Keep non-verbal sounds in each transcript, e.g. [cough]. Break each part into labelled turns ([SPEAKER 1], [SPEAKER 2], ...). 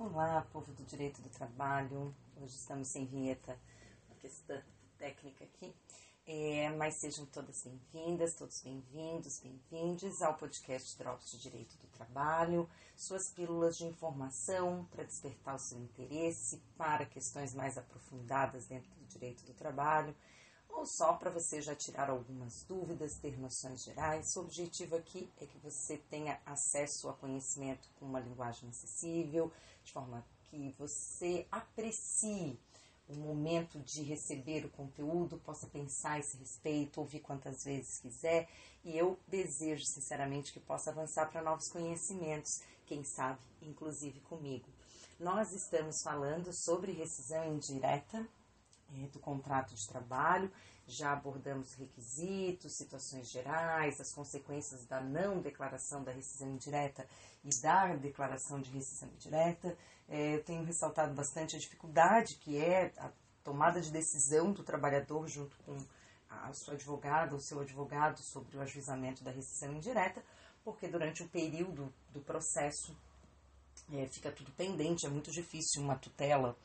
[SPEAKER 1] Olá, povo do direito do trabalho. Hoje estamos sem vinheta, uma questão técnica aqui. É, mas sejam todas bem-vindas, todos bem-vindos, bem-vindes ao podcast Drops de Direito do Trabalho, suas pílulas de informação para despertar o seu interesse para questões mais aprofundadas dentro do direito do trabalho ou só para você já tirar algumas dúvidas, ter noções gerais. O objetivo aqui é que você tenha acesso a conhecimento com uma linguagem acessível, de forma que você aprecie o momento de receber o conteúdo, possa pensar a esse respeito, ouvir quantas vezes quiser, e eu desejo sinceramente que possa avançar para novos conhecimentos, quem sabe, inclusive comigo. Nós estamos falando sobre rescisão indireta do contrato de trabalho, já abordamos requisitos, situações gerais, as consequências da não declaração da rescisão indireta e da declaração de rescisão indireta. É, eu tenho ressaltado bastante a dificuldade que é a tomada de decisão do trabalhador junto com a sua advogada ou seu advogado sobre o ajuizamento da rescisão indireta, porque durante o período do processo é, fica tudo pendente, é muito difícil uma tutela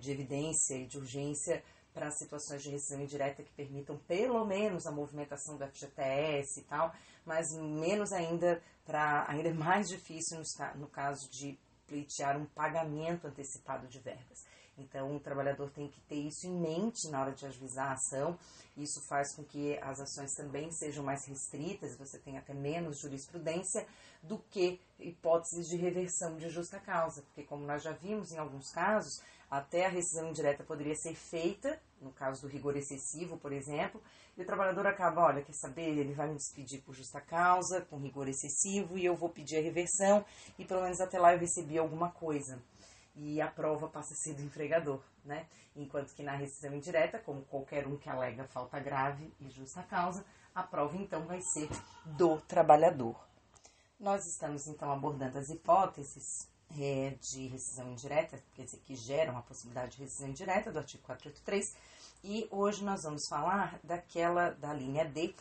[SPEAKER 1] de evidência e de urgência para situações de rescisão indireta que permitam pelo menos a movimentação do FGTS e tal, mas menos ainda para ainda é mais difícil no, no caso de pleitear um pagamento antecipado de verbas. Então, o trabalhador tem que ter isso em mente na hora de ajuizar a ação. Isso faz com que as ações também sejam mais restritas, você tenha até menos jurisprudência do que hipóteses de reversão de justa causa, porque, como nós já vimos em alguns casos, até a rescisão indireta poderia ser feita, no caso do rigor excessivo, por exemplo, e o trabalhador acaba, olha, quer saber, ele vai me despedir por justa causa, com rigor excessivo, e eu vou pedir a reversão, e pelo menos até lá eu recebi alguma coisa. E a prova passa a ser do empregador, né? Enquanto que na rescisão indireta, como qualquer um que alega falta grave e justa causa, a prova então vai ser do trabalhador. Nós estamos então abordando as hipóteses é, de rescisão indireta, quer dizer, que geram a possibilidade de rescisão indireta do artigo 483, e hoje nós vamos falar daquela da linha D,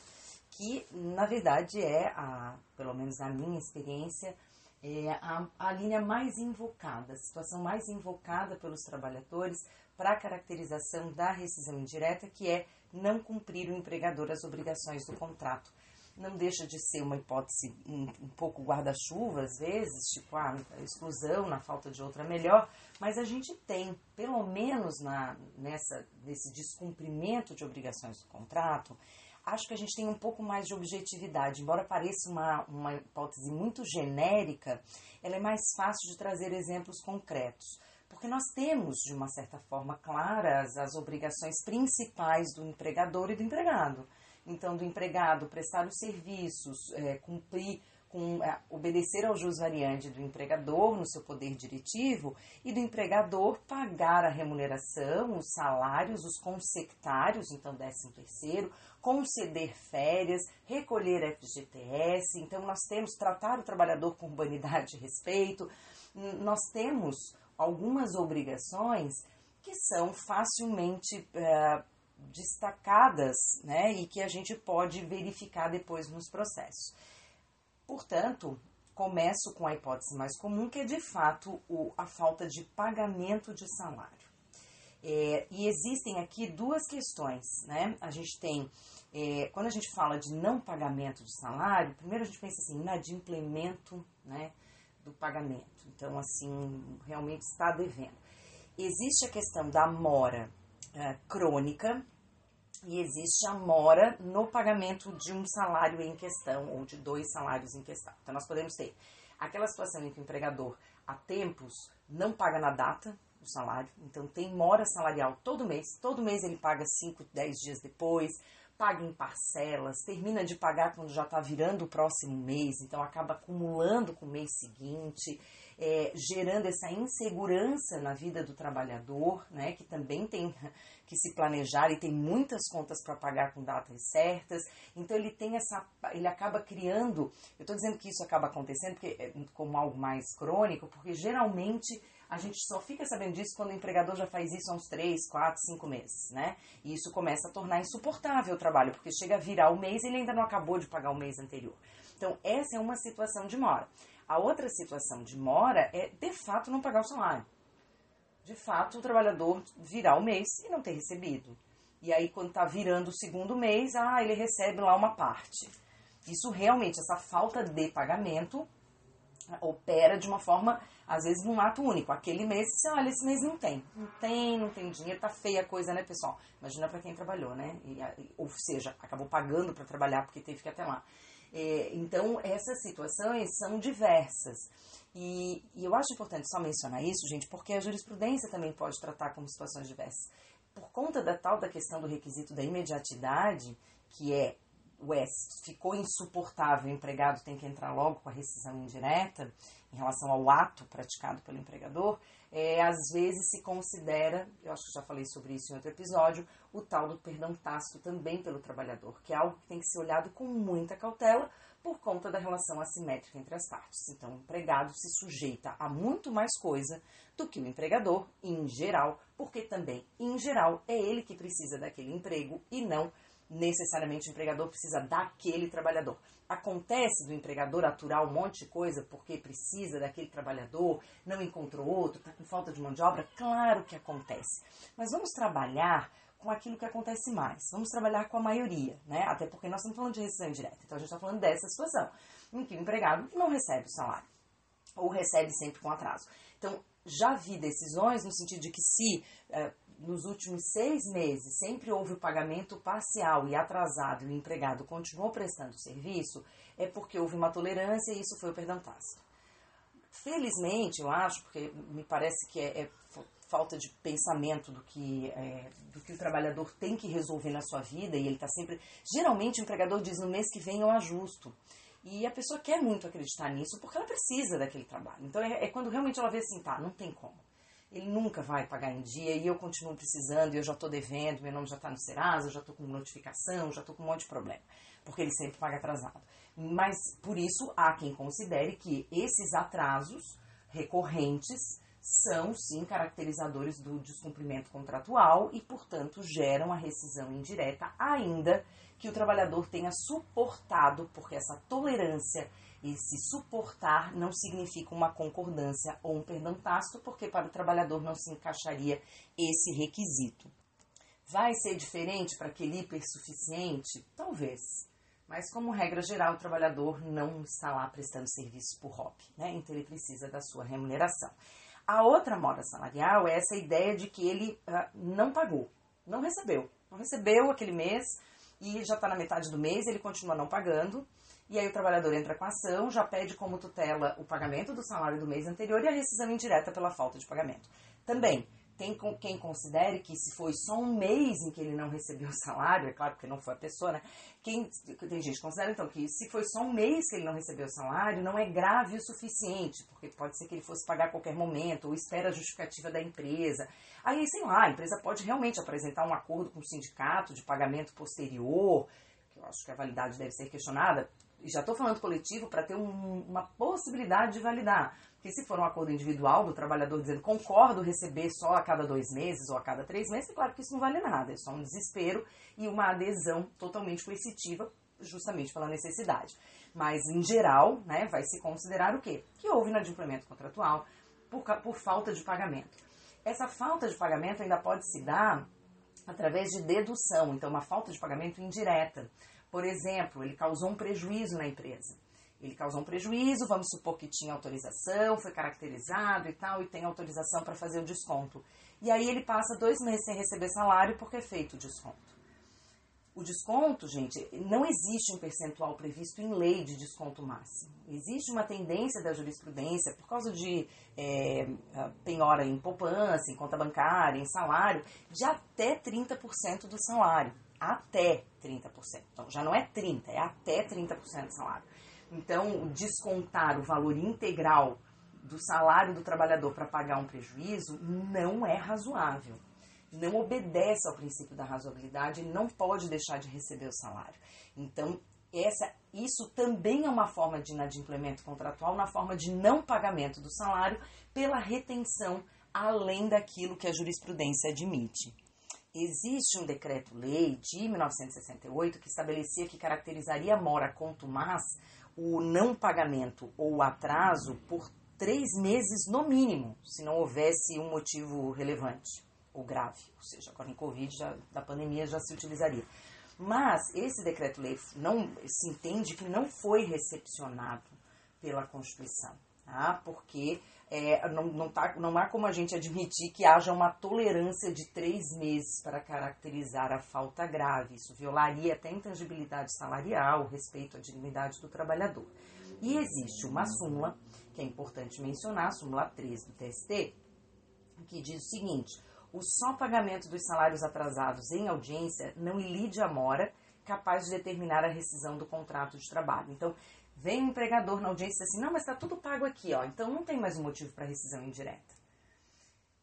[SPEAKER 1] que na verdade é, a, pelo menos na minha experiência, é a, a linha mais invocada, a situação mais invocada pelos trabalhadores para a caracterização da rescisão indireta, que é não cumprir o empregador as obrigações do contrato não deixa de ser uma hipótese um, um pouco guarda-chuva, às vezes, tipo ah, a exclusão na falta de outra melhor, mas a gente tem, pelo menos na, nessa, nesse descumprimento de obrigações do contrato, acho que a gente tem um pouco mais de objetividade. Embora pareça uma, uma hipótese muito genérica, ela é mais fácil de trazer exemplos concretos. Porque nós temos, de uma certa forma, claras as obrigações principais do empregador e do empregado então do empregado prestar os serviços, é, cumprir com é, obedecer ao jus variante do empregador no seu poder diretivo e do empregador pagar a remuneração, os salários, os consectários, então 13 terceiro, conceder férias, recolher FGTS, então nós temos tratar o trabalhador com urbanidade e respeito, nós temos algumas obrigações que são facilmente é, destacadas né, e que a gente pode verificar depois nos processos. Portanto, começo com a hipótese mais comum, que é de fato o, a falta de pagamento de salário. É, e existem aqui duas questões, né? A gente tem, é, quando a gente fala de não pagamento de salário, primeiro a gente pensa assim, inadimplemento né, do pagamento. Então, assim, realmente está devendo. Existe a questão da mora é, crônica, e existe a mora no pagamento de um salário em questão ou de dois salários em questão. Então, nós podemos ter aquela situação em que o empregador, há tempos, não paga na data o salário, então tem mora salarial todo mês, todo mês ele paga 5, 10 dias depois, paga em parcelas, termina de pagar quando já está virando o próximo mês, então acaba acumulando com o mês seguinte é, gerando essa insegurança na vida do trabalhador, né, que também tem que se planejar e tem muitas contas para pagar com datas certas. Então ele tem essa, ele acaba criando. Eu estou dizendo que isso acaba acontecendo porque, é, como algo mais crônico, porque geralmente a gente só fica sabendo disso quando o empregador já faz isso há uns 3, 4, 5 meses, né? E isso começa a tornar insuportável o trabalho, porque chega a virar o mês e ele ainda não acabou de pagar o mês anterior. Então, essa é uma situação de mora. A outra situação de mora é, de fato, não pagar o salário. De fato, o trabalhador virar o mês e não ter recebido. E aí, quando está virando o segundo mês, ah, ele recebe lá uma parte. Isso realmente, essa falta de pagamento opera de uma forma, às vezes, num ato único. Aquele mês, você olha, esse mês não tem. Não tem, não tem dinheiro, tá feia a coisa, né, pessoal? Imagina para quem trabalhou, né? E, ou seja, acabou pagando para trabalhar porque teve que ir até lá. É, então, essas situações são diversas. E, e, eu acho importante só mencionar isso, gente, porque a jurisprudência também pode tratar como situações diversas. Por conta da tal da questão do requisito da imediatidade, que é ué, ficou insuportável, o empregado tem que entrar logo com a rescisão indireta em relação ao ato praticado pelo empregador, é, às vezes se considera, eu acho que já falei sobre isso em outro episódio, o tal do perdão tácito também pelo trabalhador, que é algo que tem que ser olhado com muita cautela por conta da relação assimétrica entre as partes. Então, o empregado se sujeita a muito mais coisa do que o empregador, em geral, porque também, em geral, é ele que precisa daquele emprego e não necessariamente o empregador precisa daquele trabalhador. Acontece do empregador aturar um monte de coisa porque precisa daquele trabalhador, não encontrou outro, está com falta de mão de obra? Claro que acontece. Mas vamos trabalhar com aquilo que acontece mais. Vamos trabalhar com a maioria, né? Até porque nós estamos falando de rescisão indireta. Então a gente está falando dessa situação, em que o empregado não recebe o salário, ou recebe sempre com atraso. Então, já vi decisões no sentido de que se eh, nos últimos seis meses sempre houve o pagamento parcial e atrasado e o empregado continuou prestando serviço, é porque houve uma tolerância e isso foi o perdão tácito. Felizmente, eu acho, porque me parece que é, é falta de pensamento do que, é, do que o trabalhador tem que resolver na sua vida e ele está sempre. Geralmente o empregador diz no mês que vem eu ajusto. E a pessoa quer muito acreditar nisso porque ela precisa daquele trabalho. Então é, é quando realmente ela vê assim, tá, não tem como ele nunca vai pagar em dia e eu continuo precisando, e eu já estou devendo, meu nome já está no Serasa, já estou com notificação, já estou com um monte de problema, porque ele sempre paga atrasado. Mas por isso há quem considere que esses atrasos recorrentes são sim caracterizadores do descumprimento contratual e, portanto, geram a rescisão indireta, ainda que o trabalhador tenha suportado, porque essa tolerância esse suportar não significa uma concordância ou um perdão tácito, porque para o trabalhador não se encaixaria esse requisito. Vai ser diferente para aquele hipersuficiente? Talvez. Mas, como regra geral, o trabalhador não está lá prestando serviço por hobby, né? então ele precisa da sua remuneração. A outra moda salarial é essa ideia de que ele uh, não pagou, não recebeu. Não recebeu aquele mês e já está na metade do mês, ele continua não pagando e aí o trabalhador entra com a ação, já pede como tutela o pagamento do salário do mês anterior e a rescisão indireta pela falta de pagamento. Também, tem quem considere que se foi só um mês em que ele não recebeu o salário, é claro que não foi a pessoa, né? Quem, tem gente que considera então que se foi só um mês que ele não recebeu o salário, não é grave o suficiente, porque pode ser que ele fosse pagar a qualquer momento, ou espera a justificativa da empresa. Aí, sei lá, a empresa pode realmente apresentar um acordo com o sindicato de pagamento posterior, que eu acho que a validade deve ser questionada, e já estou falando coletivo para ter um, uma possibilidade de validar. Porque se for um acordo individual do trabalhador dizendo concordo receber só a cada dois meses ou a cada três meses, é claro que isso não vale nada, é só um desespero e uma adesão totalmente coercitiva, justamente pela necessidade. Mas, em geral, né, vai se considerar o quê? Que houve inadimplemento contratual por, por falta de pagamento. Essa falta de pagamento ainda pode se dar através de dedução, então uma falta de pagamento indireta. Por exemplo, ele causou um prejuízo na empresa. Ele causou um prejuízo, vamos supor que tinha autorização, foi caracterizado e tal, e tem autorização para fazer o desconto. E aí ele passa dois meses sem receber salário porque é feito o desconto. O desconto, gente, não existe um percentual previsto em lei de desconto máximo. Existe uma tendência da jurisprudência, por causa de é, penhora em poupança, em conta bancária, em salário, de até 30% do salário até 30%. Então, já não é 30%, é até 30% do salário. Então, descontar o valor integral do salário do trabalhador para pagar um prejuízo não é razoável. Não obedece ao princípio da razoabilidade, ele não pode deixar de receber o salário. Então, essa, isso também é uma forma de inadimplemento contratual, na forma de não pagamento do salário pela retenção além daquilo que a jurisprudência admite existe um decreto-lei de 1968 que estabelecia que caracterizaria mora contumaz o não pagamento ou atraso por três meses no mínimo, se não houvesse um motivo relevante ou grave. Ou seja, agora em Covid já, da pandemia já se utilizaria. Mas esse decreto-lei não se entende que não foi recepcionado pela Constituição, tá? porque é, não, não, tá, não há como a gente admitir que haja uma tolerância de três meses para caracterizar a falta grave. Isso violaria até a intangibilidade salarial, respeito à dignidade do trabalhador. E existe uma súmula, que é importante mencionar, a súmula 3 do TST, que diz o seguinte: o só pagamento dos salários atrasados em audiência não ilide a mora capaz de determinar a rescisão do contrato de trabalho. Então, Vem o empregador na audiência assim, não, mas está tudo pago aqui, ó, então não tem mais um motivo para rescisão indireta.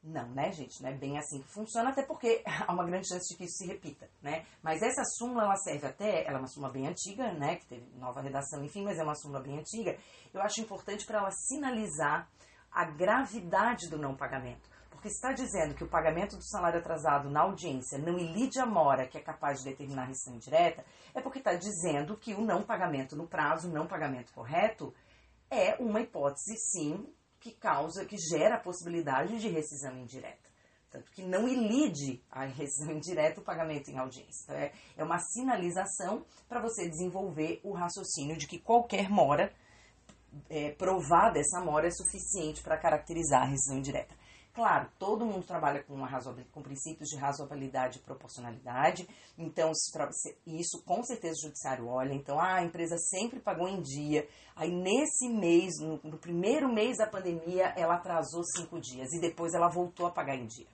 [SPEAKER 1] Não, né, gente? Não é bem assim que funciona, até porque [laughs] há uma grande chance de que isso se repita, né? Mas essa súmula, ela serve até, ela é uma súmula bem antiga, né, que teve nova redação, enfim, mas é uma súmula bem antiga. Eu acho importante para ela sinalizar a gravidade do não pagamento porque está dizendo que o pagamento do salário atrasado na audiência não ilide a mora que é capaz de determinar a rescisão indireta, é porque está dizendo que o não pagamento no prazo, o não pagamento correto, é uma hipótese, sim, que causa, que gera a possibilidade de rescisão indireta. Tanto que não ilide a rescisão indireta o pagamento em audiência. Então, é, é uma sinalização para você desenvolver o raciocínio de que qualquer mora é, provada essa mora é suficiente para caracterizar a rescisão indireta. Claro, todo mundo trabalha com, com princípios de razoabilidade e proporcionalidade, então isso com certeza o judiciário olha. Então, ah, a empresa sempre pagou em dia, aí nesse mês, no, no primeiro mês da pandemia, ela atrasou cinco dias e depois ela voltou a pagar em dia.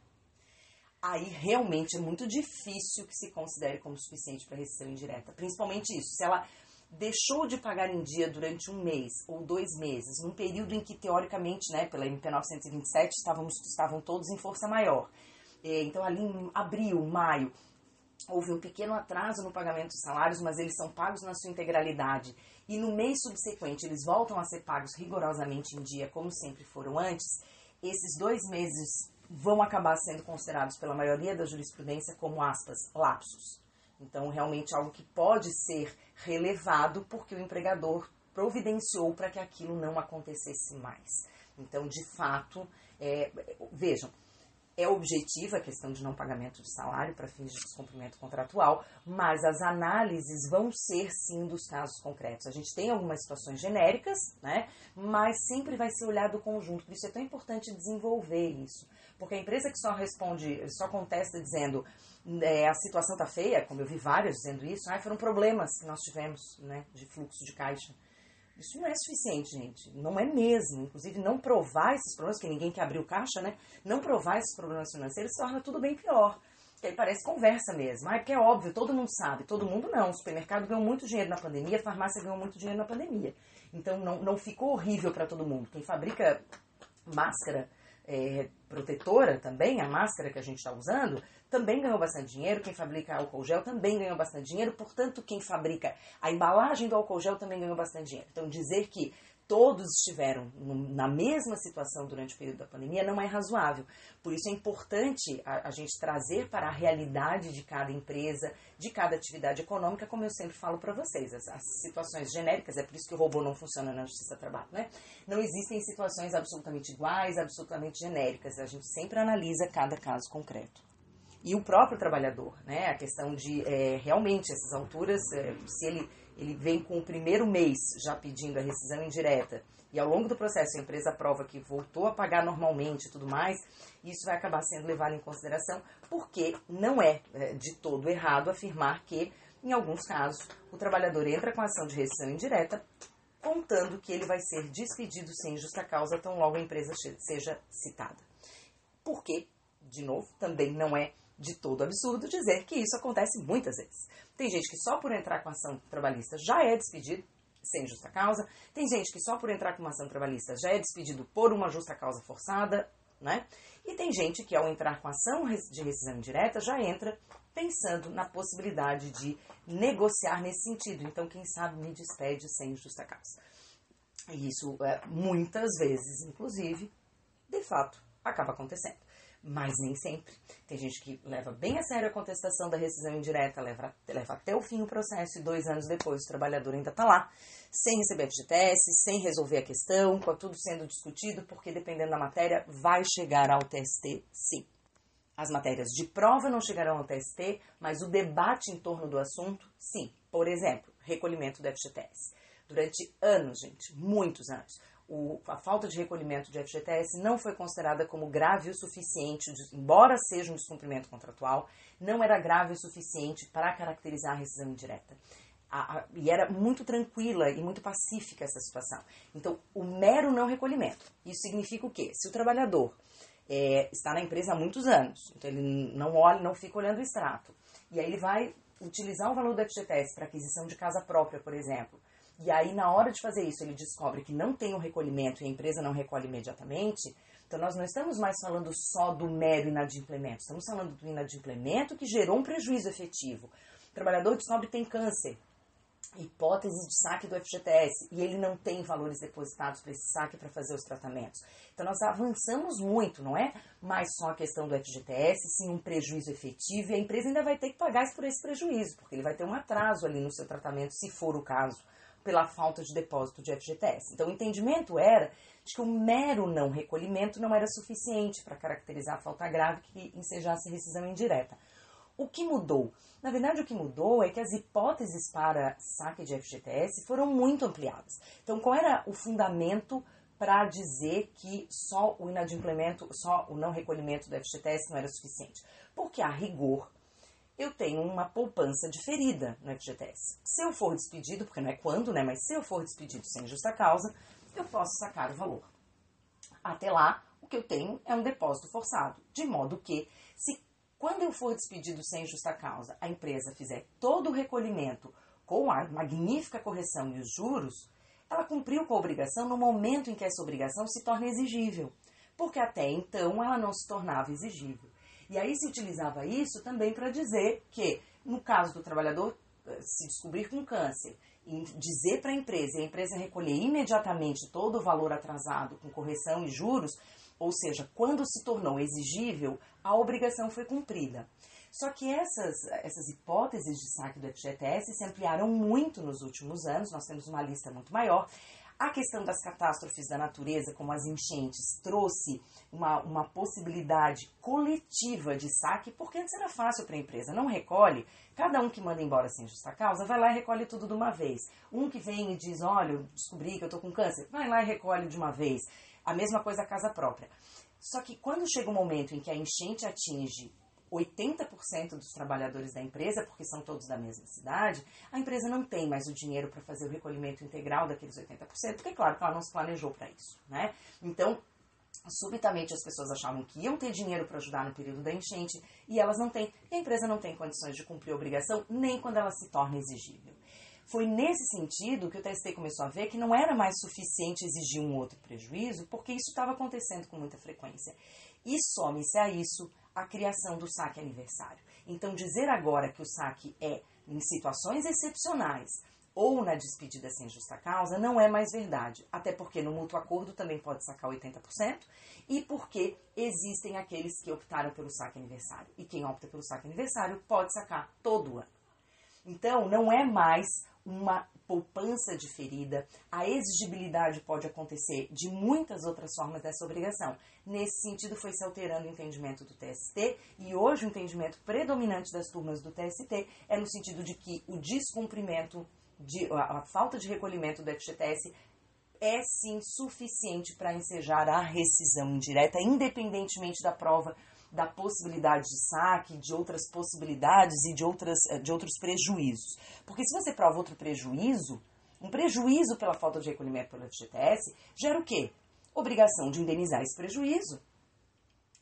[SPEAKER 1] Aí realmente é muito difícil que se considere como suficiente para rescisão indireta, principalmente isso. Se ela deixou de pagar em dia durante um mês ou dois meses, num período em que, teoricamente, né, pela MP 927, estávamos, estavam todos em força maior. É, então, ali em abril, maio, houve um pequeno atraso no pagamento dos salários, mas eles são pagos na sua integralidade. E no mês subsequente, eles voltam a ser pagos rigorosamente em dia, como sempre foram antes. Esses dois meses vão acabar sendo considerados pela maioria da jurisprudência como, aspas, lapsos. Então, realmente algo que pode ser relevado porque o empregador providenciou para que aquilo não acontecesse mais. Então, de fato, é, vejam, é objetiva a questão de não pagamento de salário para fins de descumprimento contratual, mas as análises vão ser sim dos casos concretos. A gente tem algumas situações genéricas, né? Mas sempre vai ser olhado o conjunto. Por isso é tão importante desenvolver isso. Porque a empresa que só responde, só contesta dizendo é, a situação está feia, como eu vi vários dizendo isso, ah, foram problemas que nós tivemos né, de fluxo de caixa. Isso não é suficiente, gente. Não é mesmo. Inclusive, não provar esses problemas, que ninguém quer abrir o caixa, né? Não provar esses problemas financeiros torna tudo bem pior. Que aí parece conversa mesmo. Ah, porque é óbvio, todo mundo sabe. Todo mundo não. O supermercado ganhou muito dinheiro na pandemia, a farmácia ganhou muito dinheiro na pandemia. Então, não, não ficou horrível para todo mundo. Quem fabrica máscara é, protetora também, a máscara que a gente está usando, também ganhou bastante dinheiro. Quem fabrica álcool gel também ganhou bastante dinheiro. Portanto, quem fabrica a embalagem do álcool gel também ganhou bastante dinheiro. Então, dizer que todos estiveram na mesma situação durante o período da pandemia não é razoável. Por isso é importante a, a, gente trazer para a realidade de cada empresa, de cada atividade econômica, como eu sempre falo para vocês, as, as, situações genéricas, é por isso que o robô não funciona na Justiça do Trabalho, né? Não existem situações absolutamente iguais, absolutamente genéricas, a gente sempre analisa cada caso concreto e o próprio trabalhador, né? A questão de é, realmente essas alturas, é, se ele, ele vem com o primeiro mês já pedindo a rescisão indireta e ao longo do processo a empresa prova que voltou a pagar normalmente e tudo mais, isso vai acabar sendo levado em consideração, porque não é, é de todo errado afirmar que, em alguns casos, o trabalhador entra com ação de rescisão indireta contando que ele vai ser despedido sem justa causa tão logo a empresa seja citada. Porque, de novo, também não é de todo absurdo dizer que isso acontece muitas vezes. Tem gente que só por entrar com ação trabalhista já é despedido sem justa causa, tem gente que só por entrar com uma ação trabalhista já é despedido por uma justa causa forçada, né? E tem gente que ao entrar com ação de rescisão indireta já entra pensando na possibilidade de negociar nesse sentido. Então, quem sabe me despede sem justa causa. E isso, é, muitas vezes, inclusive, de fato, acaba acontecendo. Mas nem sempre. Tem gente que leva bem a sério a contestação da rescisão indireta, leva, leva até o fim o processo e dois anos depois o trabalhador ainda está lá, sem receber FGTS, sem resolver a questão, com tudo sendo discutido, porque dependendo da matéria, vai chegar ao TST sim. As matérias de prova não chegarão ao TST, mas o debate em torno do assunto, sim. Por exemplo, recolhimento do FGTS. Durante anos, gente, muitos anos, o, a falta de recolhimento de FGTS não foi considerada como grave o suficiente, embora seja um descumprimento contratual, não era grave o suficiente para caracterizar a rescisão indireta. A, a, e era muito tranquila e muito pacífica essa situação. Então, o mero não recolhimento. Isso significa o quê? Se o trabalhador é, está na empresa há muitos anos, então ele não olha, não fica olhando o extrato, e aí ele vai utilizar o valor do FGTS para aquisição de casa própria, por exemplo, e aí, na hora de fazer isso, ele descobre que não tem o recolhimento e a empresa não recolhe imediatamente. Então, nós não estamos mais falando só do mero inadimplemento, estamos falando do inadimplemento que gerou um prejuízo efetivo. O trabalhador descobre que tem câncer, hipótese de saque do FGTS, e ele não tem valores depositados para esse saque para fazer os tratamentos. Então, nós avançamos muito, não é mais só a questão do FGTS, sim um prejuízo efetivo, e a empresa ainda vai ter que pagar por esse prejuízo, porque ele vai ter um atraso ali no seu tratamento, se for o caso pela falta de depósito de FGTS. Então, o entendimento era de que o mero não recolhimento não era suficiente para caracterizar a falta grave que ensejasse rescisão indireta. O que mudou? Na verdade, o que mudou é que as hipóteses para saque de FGTS foram muito ampliadas. Então, qual era o fundamento para dizer que só o inadimplemento, só o não recolhimento do FGTS não era suficiente? Porque, a rigor, eu tenho uma poupança diferida no FGTS. Se eu for despedido, porque não é quando, né? Mas se eu for despedido sem justa causa, eu posso sacar o valor. Até lá, o que eu tenho é um depósito forçado, de modo que, se quando eu for despedido sem justa causa, a empresa fizer todo o recolhimento com a magnífica correção e os juros, ela cumpriu com a obrigação no momento em que essa obrigação se torna exigível, porque até então ela não se tornava exigível. E aí se utilizava isso também para dizer que, no caso do trabalhador eh, se descobrir com câncer, dizer para a empresa e a empresa recolher imediatamente todo o valor atrasado com correção e juros, ou seja, quando se tornou exigível, a obrigação foi cumprida. Só que essas, essas hipóteses de saque do FGTS se ampliaram muito nos últimos anos, nós temos uma lista muito maior, a questão das catástrofes da natureza, como as enchentes, trouxe uma, uma possibilidade coletiva de saque, porque antes era fácil para a empresa, não recolhe, cada um que manda embora sem justa causa, vai lá e recolhe tudo de uma vez. Um que vem e diz, olha, descobri que eu estou com câncer, vai lá e recolhe de uma vez. A mesma coisa a casa própria. Só que quando chega o um momento em que a enchente atinge 80% dos trabalhadores da empresa, porque são todos da mesma cidade, a empresa não tem mais o dinheiro para fazer o recolhimento integral daqueles 80%, porque, claro, ela não se planejou para isso, né? Então, subitamente as pessoas achavam que iam ter dinheiro para ajudar no período da enchente e elas não têm. E a empresa não tem condições de cumprir a obrigação nem quando ela se torna exigível. Foi nesse sentido que o TST começou a ver que não era mais suficiente exigir um outro prejuízo, porque isso estava acontecendo com muita frequência. E some-se a isso a criação do saque aniversário. Então, dizer agora que o saque é em situações excepcionais ou na despedida sem justa causa não é mais verdade, até porque no mútuo acordo também pode sacar 80% e porque existem aqueles que optaram pelo saque aniversário e quem opta pelo saque aniversário pode sacar todo ano. Então, não é mais uma poupança diferida, a exigibilidade pode acontecer de muitas outras formas dessa obrigação. Nesse sentido, foi se alterando o entendimento do TST e hoje o entendimento predominante das turmas do TST é no sentido de que o descumprimento, de, a, a falta de recolhimento do FGTS é sim suficiente para ensejar a rescisão indireta, independentemente da prova da possibilidade de saque, de outras possibilidades e de, outras, eh, de outros prejuízos. Porque se você prova outro prejuízo, um prejuízo pela falta de recolhimento pelo FGTS, gera o quê? Obrigação de indenizar esse prejuízo.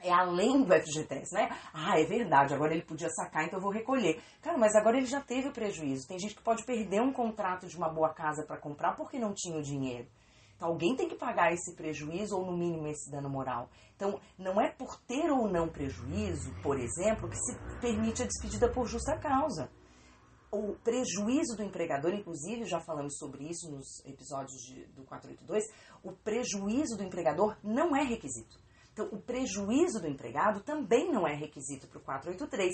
[SPEAKER 1] É além do FGTS, né? Ah, é verdade, agora ele podia sacar, então eu vou recolher. Cara, mas agora ele já teve o prejuízo. Tem gente que pode perder um contrato de uma boa casa para comprar porque não tinha o dinheiro. Alguém tem que pagar esse prejuízo ou, no mínimo, esse dano moral. Então, não é por ter ou não prejuízo, por exemplo, que se permite a despedida por justa causa. O prejuízo do empregador, inclusive, já falamos sobre isso nos episódios de, do 482, o prejuízo do empregador não é requisito. Então, o prejuízo do empregado também não é requisito para o 483,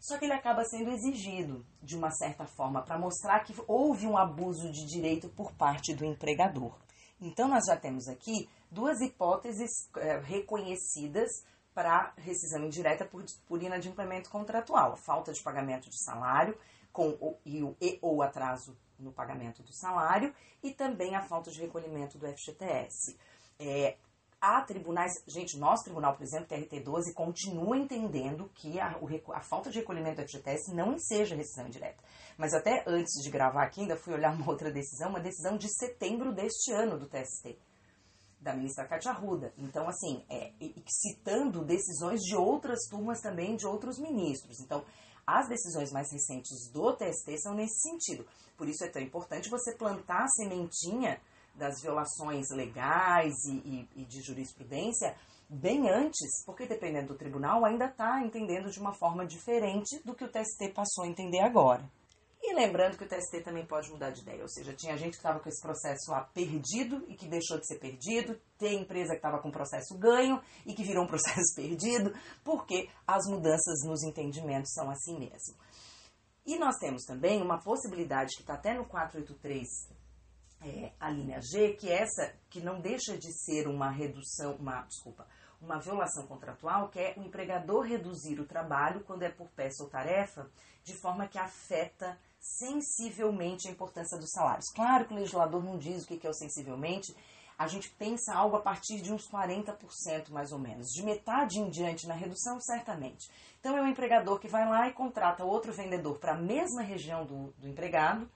[SPEAKER 1] só que ele acaba sendo exigido de uma certa forma para mostrar que houve um abuso de direito por parte do empregador. Então, nós já temos aqui duas hipóteses é, reconhecidas para rescisão indireta por, por inadimplemento contratual: a falta de pagamento de salário com e, e ou atraso no pagamento do salário e também a falta de recolhimento do FGTS. É, há tribunais, gente, nosso tribunal, por exemplo, TRT12, continua entendendo que a, o, a falta de recolhimento do FGTS não enseja rescisão indireta. Mas até antes de gravar aqui, ainda fui olhar uma outra decisão, uma decisão de setembro deste ano do TST, da ministra Cátia Arruda. Então, assim, é, citando decisões de outras turmas também, de outros ministros. Então, as decisões mais recentes do TST são nesse sentido. Por isso é tão importante você plantar a sementinha das violações legais e, e, e de jurisprudência bem antes, porque dependendo do tribunal ainda está entendendo de uma forma diferente do que o TST passou a entender agora. E lembrando que o TST também pode mudar de ideia, ou seja, tinha gente que estava com esse processo lá perdido e que deixou de ser perdido, tem empresa que estava com processo ganho e que virou um [laughs] processo perdido, porque as mudanças nos entendimentos são assim mesmo. E nós temos também uma possibilidade que está até no 483 é, a linha G, que é essa que não deixa de ser uma redução, uma, desculpa, uma violação contratual, que é o empregador reduzir o trabalho quando é por peça ou tarefa, de forma que afeta sensivelmente a importância dos salários. Claro que o legislador não diz o que é o sensivelmente, a gente pensa algo a partir de uns 40% mais ou menos, de metade em diante na redução, certamente. Então é o empregador que vai lá e contrata outro vendedor para a mesma região do, do empregado,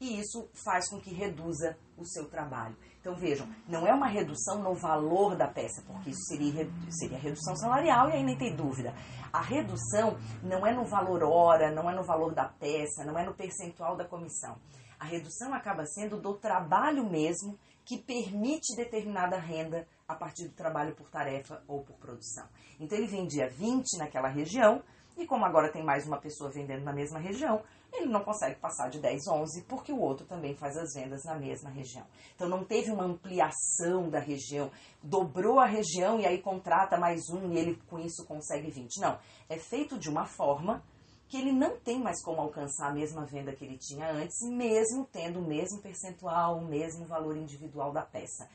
[SPEAKER 1] e isso faz com que reduza o seu trabalho. Então vejam, não é uma redução no valor da peça, porque isso seria, seria redução salarial e aí nem tem dúvida. A redução não é no valor hora, não é no valor da peça, não é no percentual da comissão. A redução acaba sendo do trabalho mesmo que permite determinada renda a partir do trabalho por tarefa ou por produção. Então ele vendia 20 naquela região, e como agora tem mais uma pessoa vendendo na mesma região, ele não consegue passar de 10, 11, porque o outro também faz as vendas na mesma região. Então não teve uma ampliação da região, dobrou a região e aí contrata mais um e ele com isso consegue 20. Não, é feito de uma forma que ele não tem mais como alcançar a mesma venda que ele tinha antes, mesmo tendo o mesmo percentual, o mesmo valor individual da peça.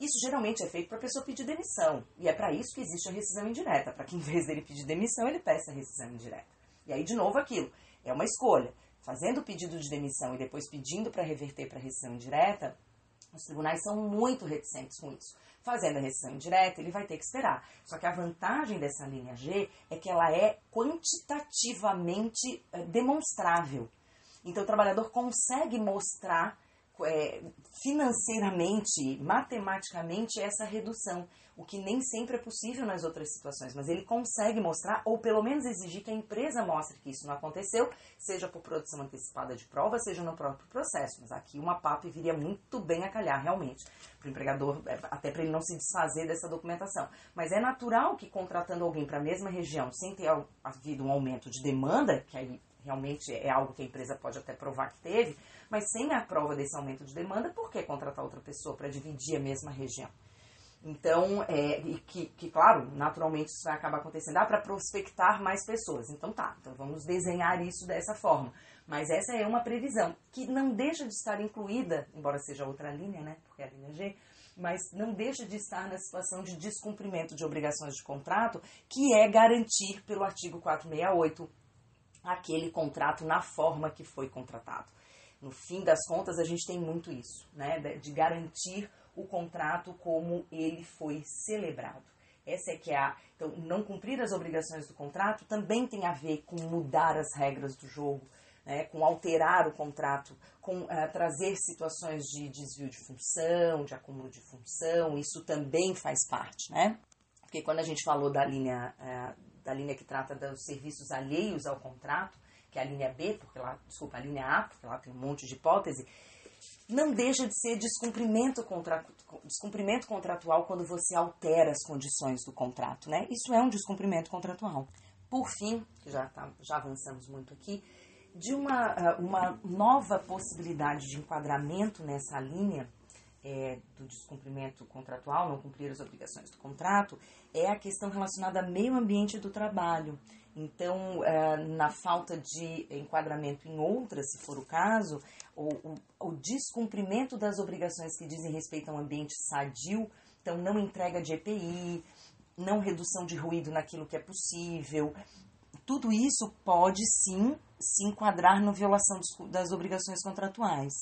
[SPEAKER 1] Isso geralmente é feito para a pessoa pedir demissão. E é para isso que existe a rescisão indireta, para que em vez dele pedir demissão, ele peça a rescisão indireta. E aí, de novo, aquilo. É uma escolha. Fazendo o pedido de demissão e depois pedindo para reverter para rescisão indireta, os tribunais são muito reticentes com isso. Fazendo a rescisão indireta, ele vai ter que esperar. Só que a vantagem dessa linha G é que ela é quantitativamente é, demonstrável. Então, o trabalhador consegue mostrar é, financeiramente, matematicamente, essa redução o que nem sempre é possível nas outras situações, mas ele consegue mostrar, ou pelo menos exigir que a empresa mostre que isso não aconteceu, seja por produção antecipada de prova, seja no próprio processo. Mas aqui uma PAP viria muito bem a calhar, realmente, para o empregador, é, até para ele não se desfazer dessa documentação. Mas é natural que contratando alguém para a mesma região, sem ter havido um aumento de demanda, que aí realmente é algo que a empresa pode até provar que teve, mas sem a prova desse aumento de demanda, por que contratar outra pessoa para dividir a mesma região? Então, é, que, que, claro, naturalmente isso vai acabar acontecendo, dá para prospectar mais pessoas. Então tá, então vamos desenhar isso dessa forma. Mas essa é uma previsão que não deixa de estar incluída, embora seja outra linha, né? Porque é a linha G, mas não deixa de estar na situação de descumprimento de obrigações de contrato, que é garantir pelo artigo 468 aquele contrato na forma que foi contratado. No fim das contas, a gente tem muito isso, né? De garantir o contrato como ele foi celebrado. Essa é que é a. Então, não cumprir as obrigações do contrato também tem a ver com mudar as regras do jogo, né, com alterar o contrato, com uh, trazer situações de desvio de função, de acúmulo de função, isso também faz parte, né? Porque quando a gente falou da linha, uh, da linha que trata dos serviços alheios ao contrato, que é a linha B, porque lá, desculpa, a linha A, porque lá tem um monte de hipótese, não deixa de ser descumprimento, contra, descumprimento contratual quando você altera as condições do contrato, né? Isso é um descumprimento contratual. Por fim, já, tá, já avançamos muito aqui, de uma, uma nova possibilidade de enquadramento nessa linha é, do descumprimento contratual, não cumprir as obrigações do contrato, é a questão relacionada ao meio ambiente do trabalho. Então, é, na falta de enquadramento em outras, se for o caso, o, o, descumprimento das obrigações que dizem respeito ao ambiente sadio, então não entrega de EPI, não redução de ruído naquilo que é possível, tudo isso pode sim se enquadrar na violação das obrigações contratuais.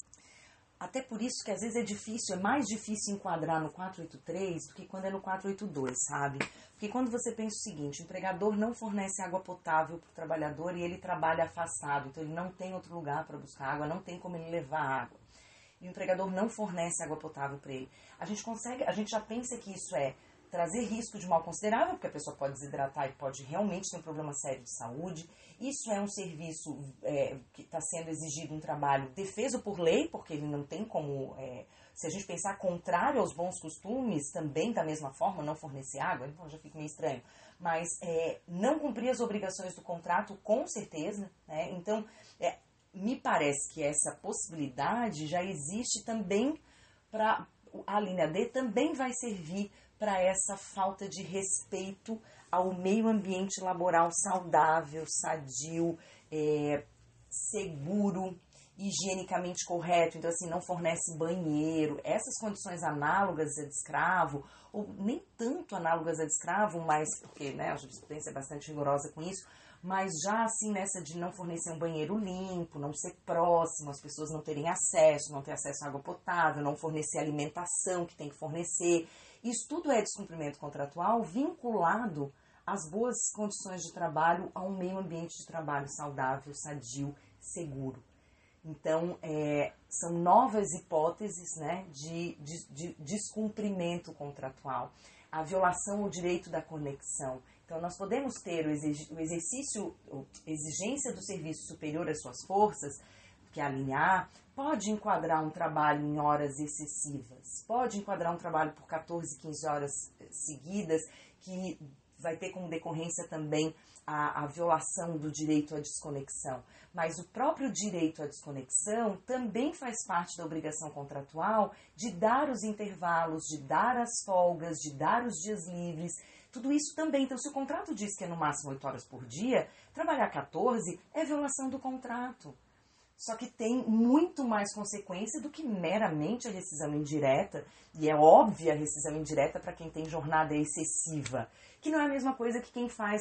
[SPEAKER 1] Até por isso que às vezes é difícil, é mais difícil enquadrar no 483 do que quando é no 482, sabe? Porque quando você pensa o seguinte, o empregador não fornece água potável para o trabalhador e ele trabalha afastado, então ele não tem outro lugar para buscar água, não tem como ele levar água. E o empregador não fornece água potável para ele. A gente consegue, a gente já pensa que isso é trazer risco de mal considerável, porque a pessoa pode desidratar e pode realmente ter um problema sério de saúde. Isso é um serviço é, que está sendo exigido um trabalho defeso por lei, porque ele não tem como. É, se a gente pensar contrário aos bons costumes, também da mesma forma, não fornecer água, então já fica meio estranho. Mas é, não cumprir as obrigações do contrato, com certeza. Né? Então, é, me parece que essa possibilidade já existe também para. A linha D também vai servir para essa falta de respeito ao meio ambiente laboral saudável, sadio, é, seguro, higienicamente correto. Então, assim, não fornece banheiro. Essas condições análogas a de escravo, ou nem tanto análogas a de escravo, mas porque né, a jurisprudência é bastante rigorosa com isso, mas já assim nessa de não fornecer um banheiro limpo, não ser próximo, as pessoas não terem acesso, não ter acesso à água potável, não fornecer alimentação que tem que fornecer. Isso tudo é descumprimento contratual vinculado às boas condições de trabalho, a um meio ambiente de trabalho saudável, sadio, seguro. Então, é, são novas hipóteses né, de, de, de descumprimento contratual. A violação ao direito da conexão. Então, nós podemos ter o, exercício, a exigência do serviço superior às suas forças, que é a linha A, pode enquadrar um trabalho em horas excessivas, pode enquadrar um trabalho por 14, 15 horas eh, seguidas, que vai ter como decorrência também a, a, violação do direito à desconexão. Mas o próprio direito à desconexão também faz parte da obrigação contratual de dar os intervalos, de dar as folgas, de dar os dias livres. Tudo isso também. Então, se o contrato diz que é no máximo 8 horas por dia, trabalhar 14 é violação do contrato. Só que tem muito mais consequência do que meramente a rescisão indireta, e é óbvia a rescisão indireta para quem tem jornada excessiva, que não é a mesma coisa que quem faz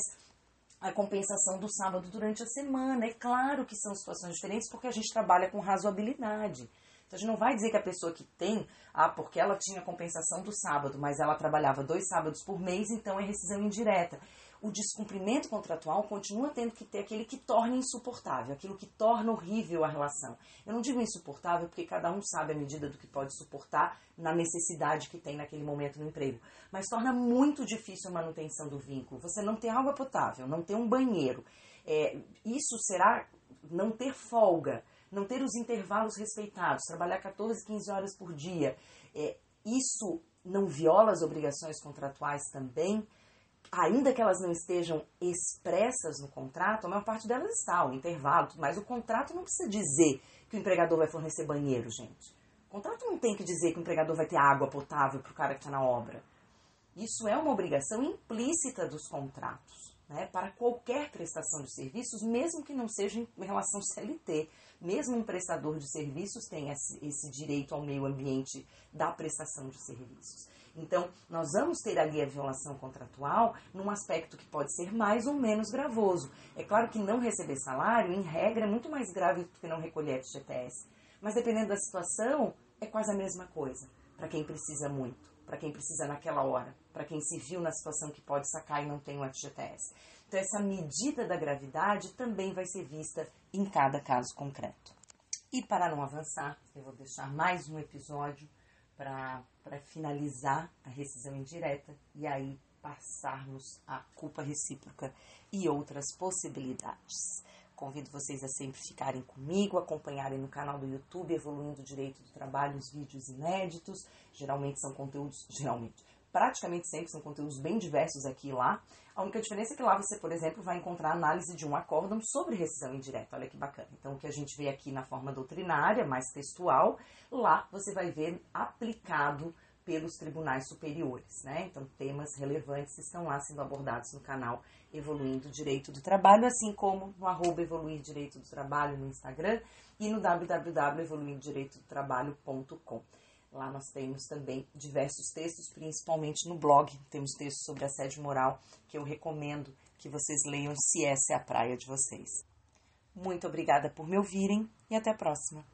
[SPEAKER 1] a compensação do sábado durante a semana. É claro que são situações diferentes porque a gente trabalha com razoabilidade. Então a gente não vai dizer que a pessoa que tem, ah, porque ela tinha compensação do sábado, mas ela trabalhava dois sábados por mês, então é rescisão indireta o descumprimento contratual continua tendo que ter aquele que torna insuportável, aquilo que torna horrível a relação. Eu não digo insuportável porque cada um sabe a medida do que pode suportar na necessidade que tem naquele momento no emprego, mas torna muito difícil a manutenção do vínculo. Você não ter água potável, não ter um banheiro, é, isso será não ter folga, não ter os intervalos respeitados, trabalhar 14, 15 horas por dia. É, isso não viola as obrigações contratuais também? ainda que elas não estejam expressas no contrato, a maior parte delas está, o intervalo, mas o contrato não precisa dizer que o empregador vai fornecer banheiro, gente. O contrato não tem que dizer que o empregador vai ter água potável para o cara que está na obra. Isso é uma obrigação implícita dos contratos, né, para qualquer prestação de serviços, mesmo que não seja em relação [laughs] CLT. Mesmo um prestador de serviços tem esse, esse direito ao meio ambiente da prestação de serviços. Então, nós vamos ter ali a violação contratual num aspecto que pode ser mais ou menos gravoso. É claro que não receber salário, em regra, é muito mais grave do que não recolher FGTS. Mas dependendo da situação, é quase a mesma coisa. Para quem precisa muito, para quem precisa naquela hora, para quem se viu na situação que pode sacar e não tem o FGTS. Então, essa medida da gravidade também vai ser vista em cada caso concreto. E para não avançar, eu vou deixar mais um episódio para finalizar a rescisão indireta e aí passarmos a culpa recíproca e outras possibilidades. Convido vocês a sempre ficarem comigo, acompanharem no canal do YouTube Evoluindo o Direito do Trabalho os vídeos inéditos. Geralmente são conteúdos, geralmente, praticamente sempre são conteúdos bem diversos aqui e lá. A única diferença é que lá você, por exemplo, vai encontrar análise de um acórdão sobre rescisão indireta. Olha que bacana. Então, o que a gente vê aqui na forma doutrinária, mais textual, lá você vai ver aplicado pelos tribunais superiores, né? Então, temas relevantes estão lá sendo abordados no canal Evoluindo Direito do Trabalho, assim como no arroba Evoluir Direito do Trabalho no Instagram e no www.evoluirdireitodotrabalho.com. Lá nós temos também diversos textos, principalmente no blog. Temos textos sobre assédio moral que eu recomendo que vocês leiam se essa é a praia de vocês. Muito obrigada por me ouvirem e até a próxima.